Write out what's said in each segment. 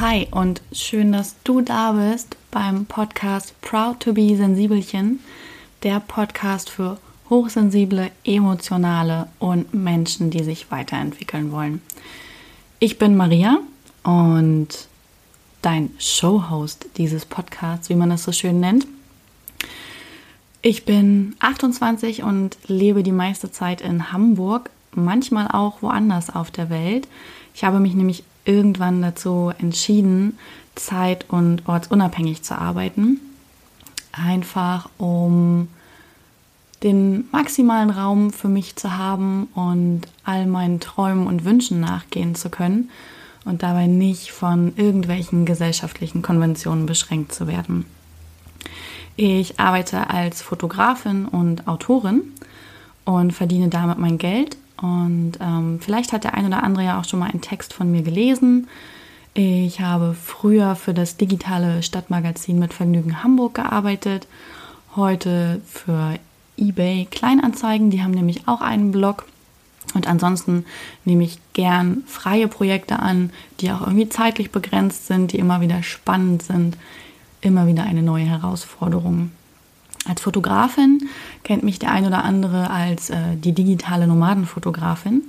Hi und schön, dass du da bist beim Podcast Proud to be Sensibelchen, der Podcast für hochsensible, emotionale und Menschen, die sich weiterentwickeln wollen. Ich bin Maria und dein Showhost dieses Podcasts, wie man es so schön nennt. Ich bin 28 und lebe die meiste Zeit in Hamburg, manchmal auch woanders auf der Welt. Ich habe mich nämlich irgendwann dazu entschieden, zeit- und ortsunabhängig zu arbeiten. Einfach um den maximalen Raum für mich zu haben und all meinen Träumen und Wünschen nachgehen zu können und dabei nicht von irgendwelchen gesellschaftlichen Konventionen beschränkt zu werden. Ich arbeite als Fotografin und Autorin und verdiene damit mein Geld und ähm, vielleicht hat der ein oder andere ja auch schon mal einen Text von mir gelesen. Ich habe früher für das digitale Stadtmagazin mit Vergnügen Hamburg gearbeitet, heute für eBay Kleinanzeigen, die haben nämlich auch einen Blog. Und ansonsten nehme ich gern freie Projekte an, die auch irgendwie zeitlich begrenzt sind, die immer wieder spannend sind, immer wieder eine neue Herausforderung. Als Fotografin kennt mich der ein oder andere als äh, die digitale Nomadenfotografin.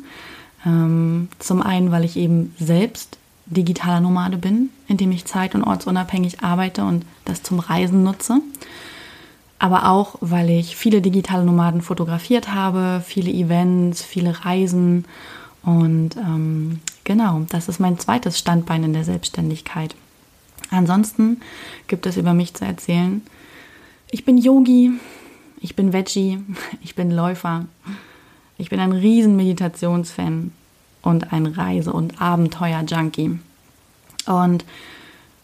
Ähm, zum einen, weil ich eben selbst digitaler Nomade bin, indem ich zeit- und ortsunabhängig arbeite und das zum Reisen nutze. Aber auch, weil ich viele digitale Nomaden fotografiert habe, viele Events, viele Reisen. Und ähm, genau, das ist mein zweites Standbein in der Selbstständigkeit. Ansonsten gibt es über mich zu erzählen, ich bin Yogi, ich bin Veggie, ich bin Läufer, ich bin ein riesen Meditationsfan und ein Reise- und Abenteuer-Junkie. Und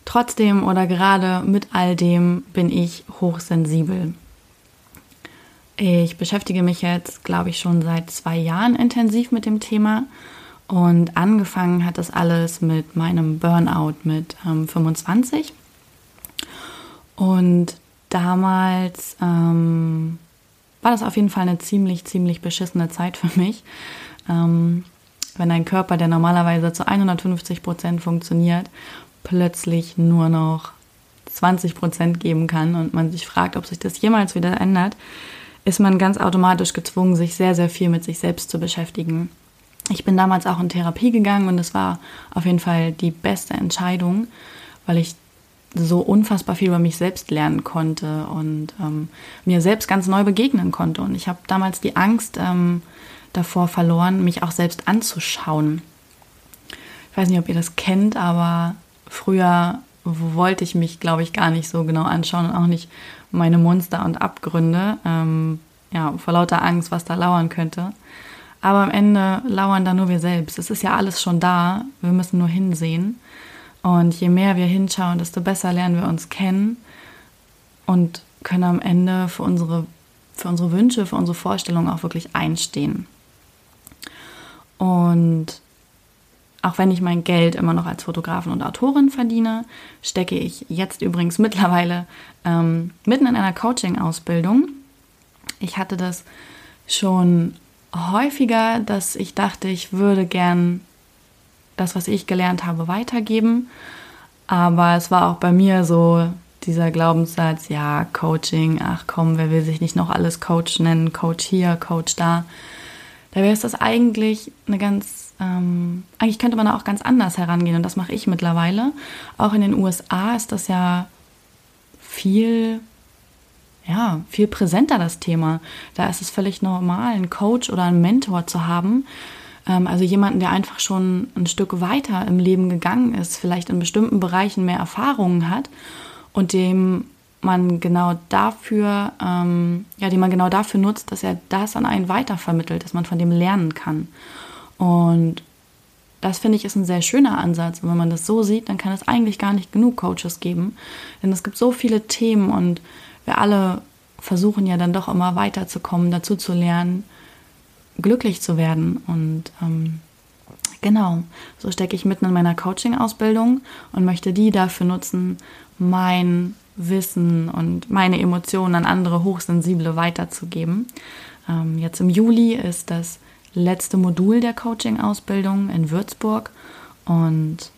trotzdem oder gerade mit all dem bin ich hochsensibel. Ich beschäftige mich jetzt, glaube ich, schon seit zwei Jahren intensiv mit dem Thema. Und angefangen hat das alles mit meinem Burnout mit ähm, 25. Und damals ähm, war das auf jeden Fall eine ziemlich, ziemlich beschissene Zeit für mich. Ähm, wenn ein Körper, der normalerweise zu 150 Prozent funktioniert, plötzlich nur noch 20 Prozent geben kann und man sich fragt, ob sich das jemals wieder ändert, ist man ganz automatisch gezwungen, sich sehr, sehr viel mit sich selbst zu beschäftigen. Ich bin damals auch in Therapie gegangen und es war auf jeden Fall die beste Entscheidung, weil ich so unfassbar viel über mich selbst lernen konnte und ähm, mir selbst ganz neu begegnen konnte. Und ich habe damals die Angst ähm, davor verloren, mich auch selbst anzuschauen. Ich weiß nicht, ob ihr das kennt, aber früher wollte ich mich, glaube ich, gar nicht so genau anschauen und auch nicht meine Monster und Abgründe. Ähm, ja, vor lauter Angst, was da lauern könnte. Aber am Ende lauern da nur wir selbst. Es ist ja alles schon da. Wir müssen nur hinsehen. Und je mehr wir hinschauen, desto besser lernen wir uns kennen und können am Ende für unsere, für unsere Wünsche, für unsere Vorstellungen auch wirklich einstehen. Und auch wenn ich mein Geld immer noch als Fotografin und Autorin verdiene, stecke ich jetzt übrigens mittlerweile ähm, mitten in einer Coaching-Ausbildung. Ich hatte das schon häufiger, dass ich dachte, ich würde gern das, was ich gelernt habe, weitergeben. Aber es war auch bei mir so dieser Glaubenssatz, ja, Coaching, ach komm, wer will sich nicht noch alles Coach nennen, Coach hier, Coach da. Da wäre es das eigentlich eine ganz, ähm, eigentlich könnte man da auch ganz anders herangehen und das mache ich mittlerweile. Auch in den USA ist das ja viel, ja, viel präsenter das Thema. Da ist es völlig normal, einen Coach oder einen Mentor zu haben, also jemanden, der einfach schon ein Stück weiter im Leben gegangen ist, vielleicht in bestimmten Bereichen mehr Erfahrungen hat und dem man genau dafür, ähm, ja, den man genau dafür nutzt, dass er das an einen weitervermittelt, dass man von dem lernen kann. Und das finde ich ist ein sehr schöner Ansatz. Und wenn man das so sieht, dann kann es eigentlich gar nicht genug Coaches geben. Denn es gibt so viele Themen und wir alle versuchen ja dann doch immer weiterzukommen, dazu zu lernen, glücklich zu werden. Und ähm, genau, so stecke ich mitten in meiner Coaching-Ausbildung und möchte die dafür nutzen, mein Wissen und meine Emotionen an andere Hochsensible weiterzugeben. Ähm, jetzt im Juli ist das letzte Modul der Coaching-Ausbildung in Würzburg und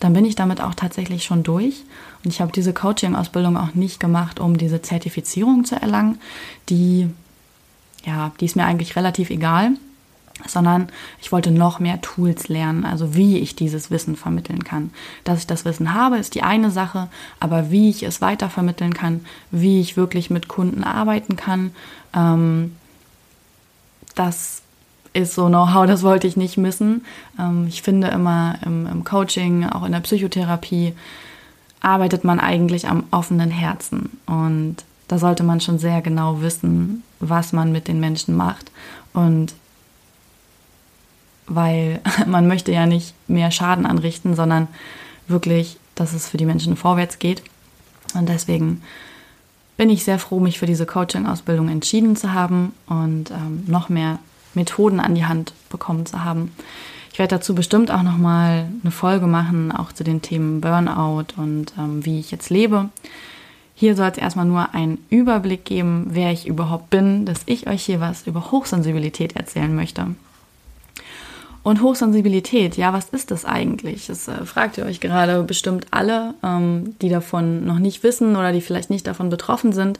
dann bin ich damit auch tatsächlich schon durch. Und ich habe diese Coaching-Ausbildung auch nicht gemacht, um diese Zertifizierung zu erlangen. Die, ja, die ist mir eigentlich relativ egal, sondern ich wollte noch mehr Tools lernen, also wie ich dieses Wissen vermitteln kann. Dass ich das Wissen habe, ist die eine Sache, aber wie ich es weiter vermitteln kann, wie ich wirklich mit Kunden arbeiten kann, ähm, das ist so Know-how, das wollte ich nicht missen. Ähm, ich finde immer im, im Coaching, auch in der Psychotherapie, arbeitet man eigentlich am offenen Herzen. Und da sollte man schon sehr genau wissen, was man mit den Menschen macht. Und weil man möchte ja nicht mehr Schaden anrichten, sondern wirklich, dass es für die Menschen vorwärts geht. Und deswegen bin ich sehr froh, mich für diese Coaching-Ausbildung entschieden zu haben und ähm, noch mehr Methoden an die Hand bekommen zu haben. Ich werde dazu bestimmt auch noch mal eine Folge machen, auch zu den Themen Burnout und ähm, wie ich jetzt lebe. Hier soll es erstmal nur einen Überblick geben, wer ich überhaupt bin, dass ich euch hier was über Hochsensibilität erzählen möchte. Und Hochsensibilität, ja, was ist das eigentlich? Das äh, fragt ihr euch gerade bestimmt alle, ähm, die davon noch nicht wissen oder die vielleicht nicht davon betroffen sind.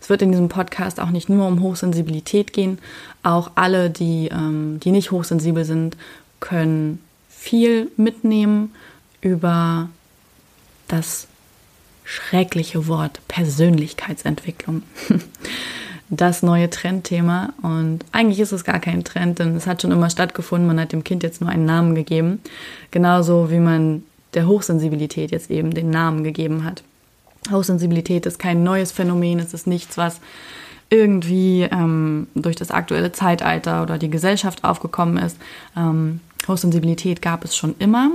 Es wird in diesem Podcast auch nicht nur um Hochsensibilität gehen. Auch alle, die, ähm, die nicht hochsensibel sind, können viel mitnehmen über das schreckliche Wort Persönlichkeitsentwicklung. das neue Trendthema. Und eigentlich ist es gar kein Trend, denn es hat schon immer stattgefunden. Man hat dem Kind jetzt nur einen Namen gegeben. Genauso wie man der Hochsensibilität jetzt eben den Namen gegeben hat. Hochsensibilität ist kein neues Phänomen, es ist nichts, was irgendwie ähm, durch das aktuelle Zeitalter oder die Gesellschaft aufgekommen ist. Ähm, Hochsensibilität gab es schon immer.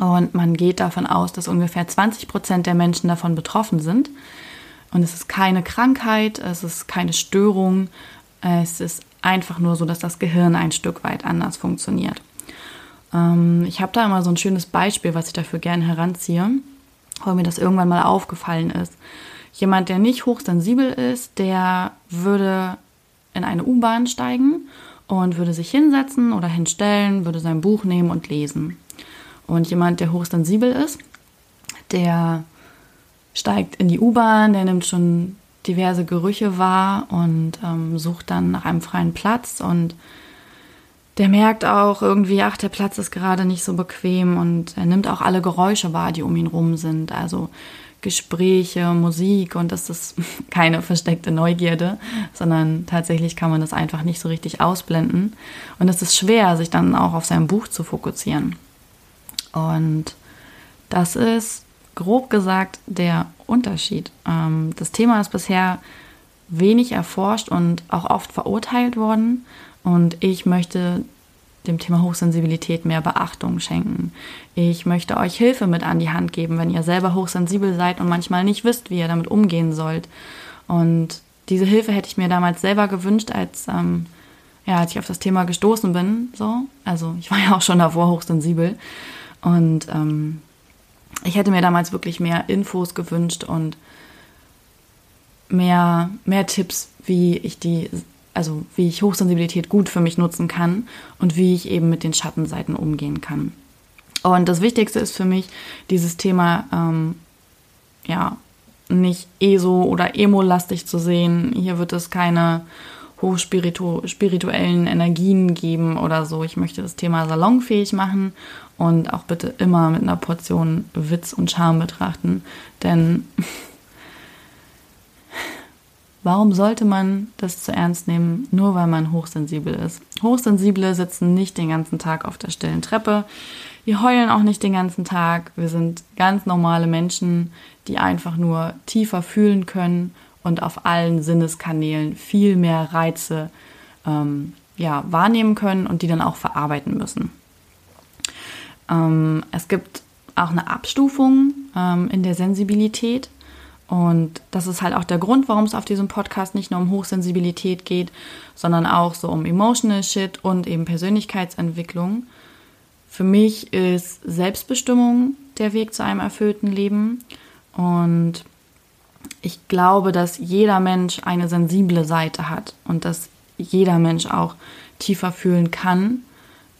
Und man geht davon aus, dass ungefähr 20 Prozent der Menschen davon betroffen sind. Und es ist keine Krankheit, es ist keine Störung, es ist einfach nur so, dass das Gehirn ein Stück weit anders funktioniert. Ähm, ich habe da immer so ein schönes Beispiel, was ich dafür gerne heranziehe, weil mir das irgendwann mal aufgefallen ist. Jemand, der nicht hochsensibel ist, der würde in eine U-Bahn steigen und würde sich hinsetzen oder hinstellen, würde sein Buch nehmen und lesen. Und jemand, der hochsensibel ist, der steigt in die U-Bahn, der nimmt schon diverse Gerüche wahr und ähm, sucht dann nach einem freien Platz und der merkt auch irgendwie, ach, der Platz ist gerade nicht so bequem und er nimmt auch alle Geräusche wahr, die um ihn rum sind. Also Gespräche, Musik und das ist keine versteckte Neugierde, sondern tatsächlich kann man das einfach nicht so richtig ausblenden. Und es ist schwer, sich dann auch auf sein Buch zu fokussieren. Und das ist grob gesagt der Unterschied. Ähm, das Thema ist bisher wenig erforscht und auch oft verurteilt worden. Und ich möchte dem Thema Hochsensibilität mehr Beachtung schenken. Ich möchte euch Hilfe mit an die Hand geben, wenn ihr selber hochsensibel seid und manchmal nicht wisst, wie ihr damit umgehen sollt. Und diese Hilfe hätte ich mir damals selber gewünscht, als, ähm, ja, als ich auf das Thema gestoßen bin. So. Also ich war ja auch schon davor hochsensibel. Und ähm, ich hätte mir damals wirklich mehr Infos gewünscht und mehr, mehr Tipps, wie ich die, also wie ich Hochsensibilität gut für mich nutzen kann und wie ich eben mit den Schattenseiten umgehen kann. Und das Wichtigste ist für mich, dieses Thema ähm, ja nicht ESO oder Emo-lastig zu sehen. Hier wird es keine hochspirituellen Energien geben oder so. Ich möchte das Thema salonfähig machen und auch bitte immer mit einer Portion Witz und Charme betrachten. Denn warum sollte man das zu ernst nehmen, nur weil man hochsensibel ist? Hochsensible sitzen nicht den ganzen Tag auf der stillen Treppe. Wir heulen auch nicht den ganzen Tag. Wir sind ganz normale Menschen, die einfach nur tiefer fühlen können und auf allen Sinneskanälen viel mehr Reize ähm, ja, wahrnehmen können und die dann auch verarbeiten müssen. Ähm, es gibt auch eine Abstufung ähm, in der Sensibilität. Und das ist halt auch der Grund, warum es auf diesem Podcast nicht nur um Hochsensibilität geht, sondern auch so um Emotional Shit und eben Persönlichkeitsentwicklung. Für mich ist Selbstbestimmung der Weg zu einem erfüllten Leben. Und ich glaube, dass jeder Mensch eine sensible Seite hat und dass jeder Mensch auch tiefer fühlen kann.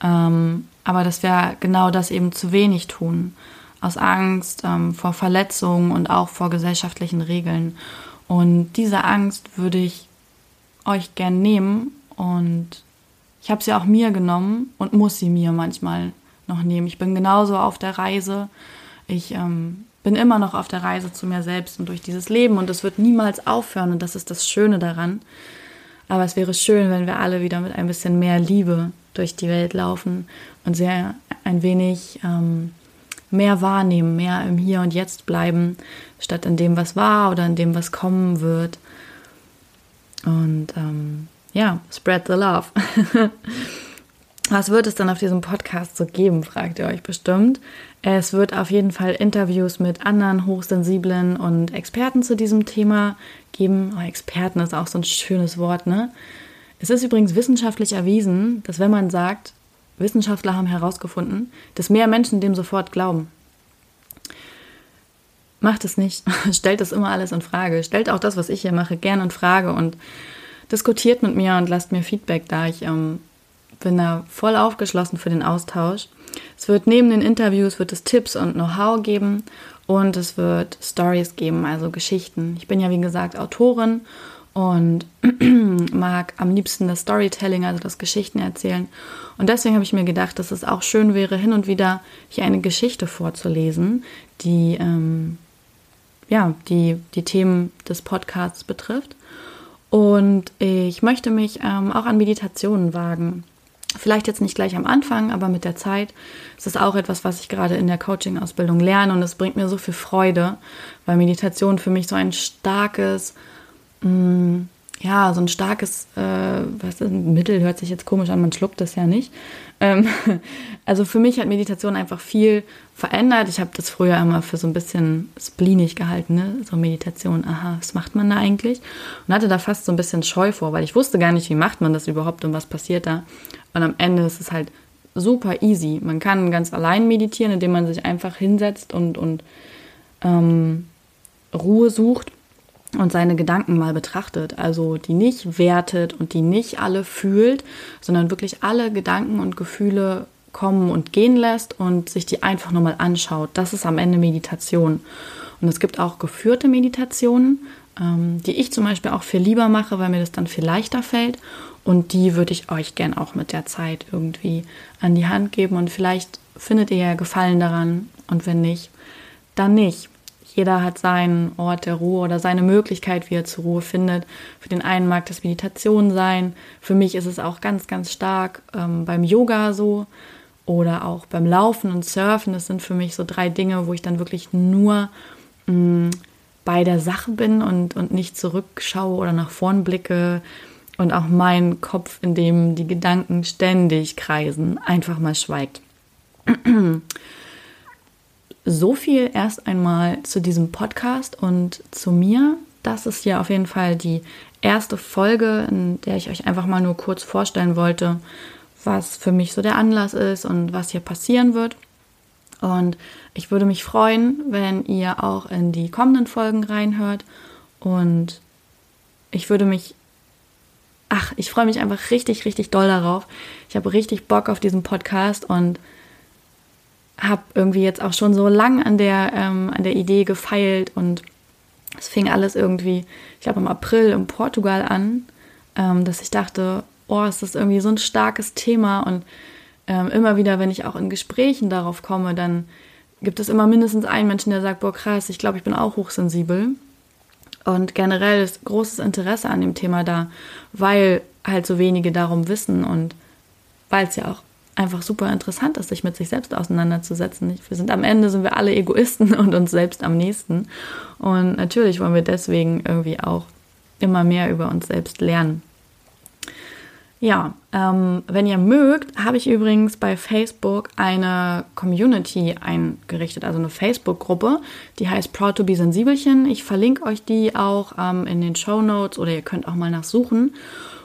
Ähm, aber dass wir genau das eben zu wenig tun. Aus Angst ähm, vor Verletzungen und auch vor gesellschaftlichen Regeln. Und diese Angst würde ich euch gern nehmen und ich habe sie auch mir genommen und muss sie mir manchmal noch nehmen. Ich bin genauso auf der Reise. Ich ähm, bin immer noch auf der Reise zu mir selbst und durch dieses Leben und es wird niemals aufhören und das ist das Schöne daran. Aber es wäre schön, wenn wir alle wieder mit ein bisschen mehr Liebe durch die Welt laufen und sehr ein wenig ähm, mehr wahrnehmen, mehr im Hier und Jetzt bleiben, statt in dem, was war oder in dem, was kommen wird. Und ähm, ja, spread the love. Was wird es dann auf diesem Podcast so geben, fragt ihr euch bestimmt. Es wird auf jeden Fall Interviews mit anderen Hochsensiblen und Experten zu diesem Thema geben. Oh, Experten ist auch so ein schönes Wort, ne? Es ist übrigens wissenschaftlich erwiesen, dass wenn man sagt, Wissenschaftler haben herausgefunden, dass mehr Menschen dem sofort glauben. Macht es nicht. Stellt das immer alles in Frage. Stellt auch das, was ich hier mache, gern in Frage und diskutiert mit mir und lasst mir Feedback da. Ich ähm, bin da voll aufgeschlossen für den Austausch. Es wird neben den Interviews wird es Tipps und Know-how geben und es wird Stories geben, also Geschichten. Ich bin ja wie gesagt Autorin und mag am liebsten das Storytelling, also das Geschichten erzählen. Und deswegen habe ich mir gedacht, dass es auch schön wäre, hin und wieder hier eine Geschichte vorzulesen, die ähm, ja die die Themen des Podcasts betrifft. Und ich möchte mich ähm, auch an Meditationen wagen. Vielleicht jetzt nicht gleich am Anfang, aber mit der Zeit. Es ist auch etwas, was ich gerade in der Coaching-Ausbildung lerne und es bringt mir so viel Freude, weil Meditation für mich so ein starkes, mh, mm, ja, so ein starkes, äh, was ist, Mittel hört sich jetzt komisch an, man schluckt das ja nicht. Ähm, also für mich hat Meditation einfach viel verändert. Ich habe das früher immer für so ein bisschen spleenig gehalten, ne? so Meditation, aha, was macht man da eigentlich? Und hatte da fast so ein bisschen Scheu vor, weil ich wusste gar nicht, wie macht man das überhaupt und was passiert da. Und am Ende ist es halt super easy. Man kann ganz allein meditieren, indem man sich einfach hinsetzt und, und ähm, Ruhe sucht und seine Gedanken mal betrachtet. Also die nicht wertet und die nicht alle fühlt, sondern wirklich alle Gedanken und Gefühle kommen und gehen lässt und sich die einfach nur mal anschaut. Das ist am Ende Meditation. Und es gibt auch geführte Meditationen, ähm, die ich zum Beispiel auch viel lieber mache, weil mir das dann viel leichter fällt. Und die würde ich euch gern auch mit der Zeit irgendwie an die Hand geben. Und vielleicht findet ihr ja Gefallen daran. Und wenn nicht, dann nicht. Jeder hat seinen Ort der Ruhe oder seine Möglichkeit, wie er zur Ruhe findet. Für den einen mag das Meditation sein. Für mich ist es auch ganz, ganz stark ähm, beim Yoga so oder auch beim Laufen und Surfen. Das sind für mich so drei Dinge, wo ich dann wirklich nur mh, mm, bei der Sache bin und, und nicht zurückschaue oder nach vorn blicke und auch mein Kopf, in dem die Gedanken ständig kreisen, einfach mal schweigt. So viel erst einmal zu diesem Podcast und zu mir. Das ist ja auf jeden Fall die erste Folge, in der ich euch einfach mal nur kurz vorstellen wollte, was für mich so der Anlass ist und was hier passieren wird. Und ich würde mich freuen, wenn ihr auch in die kommenden Folgen reinhört. Und ich würde mich ach, ich freue mich einfach richtig, richtig doll darauf. Ich habe richtig Bock auf diesen Podcast und habe irgendwie jetzt auch schon so lang an der, ähm, an der Idee gefeilt und es fing alles irgendwie, ich glaube im April in Portugal an, ähm, dass ich dachte, oh, ist das irgendwie so ein starkes Thema und ähm, immer wieder, wenn ich auch in Gesprächen darauf komme, dann gibt es immer mindestens einen Menschen, der sagt, boah krass, ich glaube, ich bin auch hochsensibel. Und generell ist großes Interesse an dem Thema da, weil halt so wenige darum wissen und weil es ja auch einfach super interessant ist, sich mit sich selbst auseinanderzusetzen. Wir sind am Ende sind wir alle Egoisten und uns selbst am nächsten. Und natürlich wollen wir deswegen irgendwie auch immer mehr über uns selbst lernen. Ja, ähm, wenn ihr mögt, habe ich übrigens bei Facebook eine Community eingerichtet, also eine Facebook-Gruppe, die heißt Proud to be Sensibelchen. Ich verlinke euch die auch ähm, in den Show Notes oder ihr könnt auch mal nachsuchen.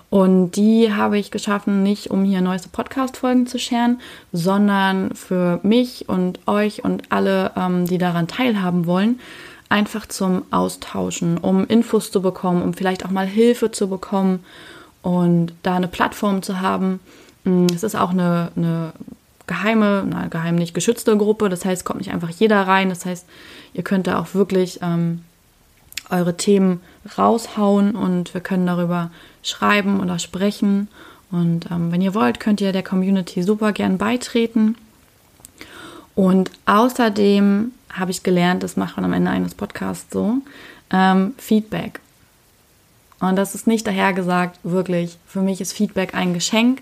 Und die habe ich geschaffen, nicht um hier neueste Podcast-Folgen zu scheren, sondern für mich und euch und alle, ähm, die daran teilhaben wollen, einfach zum Austauschen, um Infos zu bekommen, um vielleicht auch mal Hilfe zu bekommen und da eine Plattform zu haben. Mm, es ist auch eine, eine geheime, na, geheim nicht geschützte Gruppe. Das heißt, kommt nicht einfach jeder rein. Das heißt, ihr könnt da auch wirklich ähm, eure Themen raushauen und wir können darüber schreiben oder sprechen. Und ähm, wenn ihr wollt, könnt ihr der Community super gern beitreten. Und außerdem habe ich gelernt, das macht man am Ende eines Podcasts so, ähm, Feedback. Und das ist nicht dahergesagt, wirklich. Für mich ist Feedback ein Geschenk.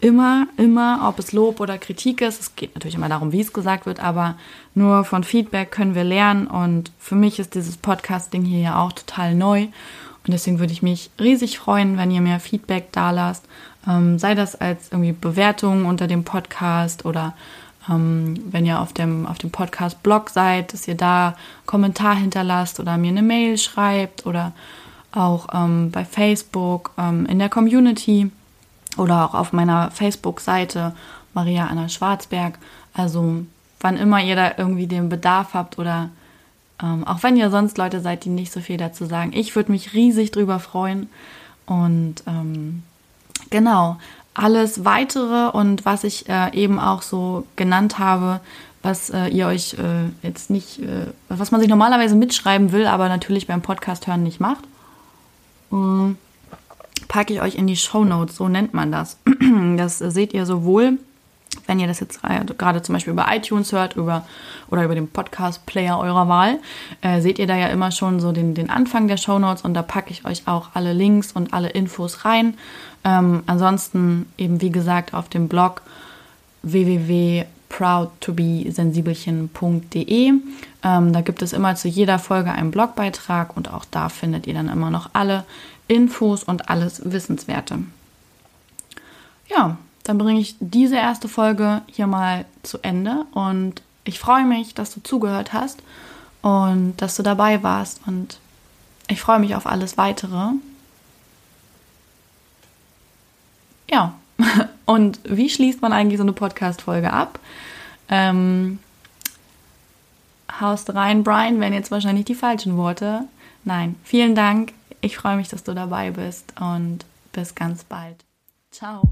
Immer, immer, ob es Lob oder Kritik ist. Es geht natürlich immer darum, wie es gesagt wird, aber nur von Feedback können wir lernen. Und für mich ist dieses Podcasting hier ja auch total neu. Und deswegen würde ich mich riesig freuen, wenn ihr mir Feedback da lasst. Ähm, sei das als irgendwie Bewertung unter dem Podcast oder ähm, wenn ihr auf dem, auf dem Podcast-Blog seid, dass ihr da Kommentar hinterlasst oder mir eine Mail schreibt oder auch ähm, bei Facebook, ähm, in der Community oder auch auf meiner Facebook-Seite Maria Anna Schwarzberg. Also wann immer ihr da irgendwie den Bedarf habt oder ähm, auch wenn ihr sonst Leute seid, die nicht so viel dazu sagen. Ich würde mich riesig drüber freuen. Und ähm, genau, alles weitere und was ich äh, eben auch so genannt habe, was äh, ihr euch äh, jetzt nicht, äh, was man sich normalerweise mitschreiben will, aber natürlich beim Podcast hören nicht macht, mm, packe ich euch in die Show Notes, so nennt man das. Das seht ihr sowohl wenn ihr das jetzt gerade zum Beispiel über iTunes hört über, oder über den Podcast-Player eurer Wahl, äh, seht ihr da ja immer schon so den, den Anfang der Show Notes und da packe ich euch auch alle Links und alle Infos rein. Ähm, ansonsten eben wie gesagt auf dem Blog www.proudtobesensibelchen.de. Ähm, da gibt es immer zu jeder Folge einen Blogbeitrag und auch da findet ihr dann immer noch alle Infos und alles Wissenswerte. Ja, dann bringe ich diese erste Folge hier mal zu Ende und ich freue mich, dass du zugehört hast und dass du dabei warst und ich freue mich auf alles weitere. Ja, und wie schließt man eigentlich so eine Podcast-Folge ab? Ähm, haust rein, Brian, wären jetzt wahrscheinlich die falschen Worte. Nein, vielen Dank. Ich freue mich, dass du dabei bist und bis ganz bald. Ciao.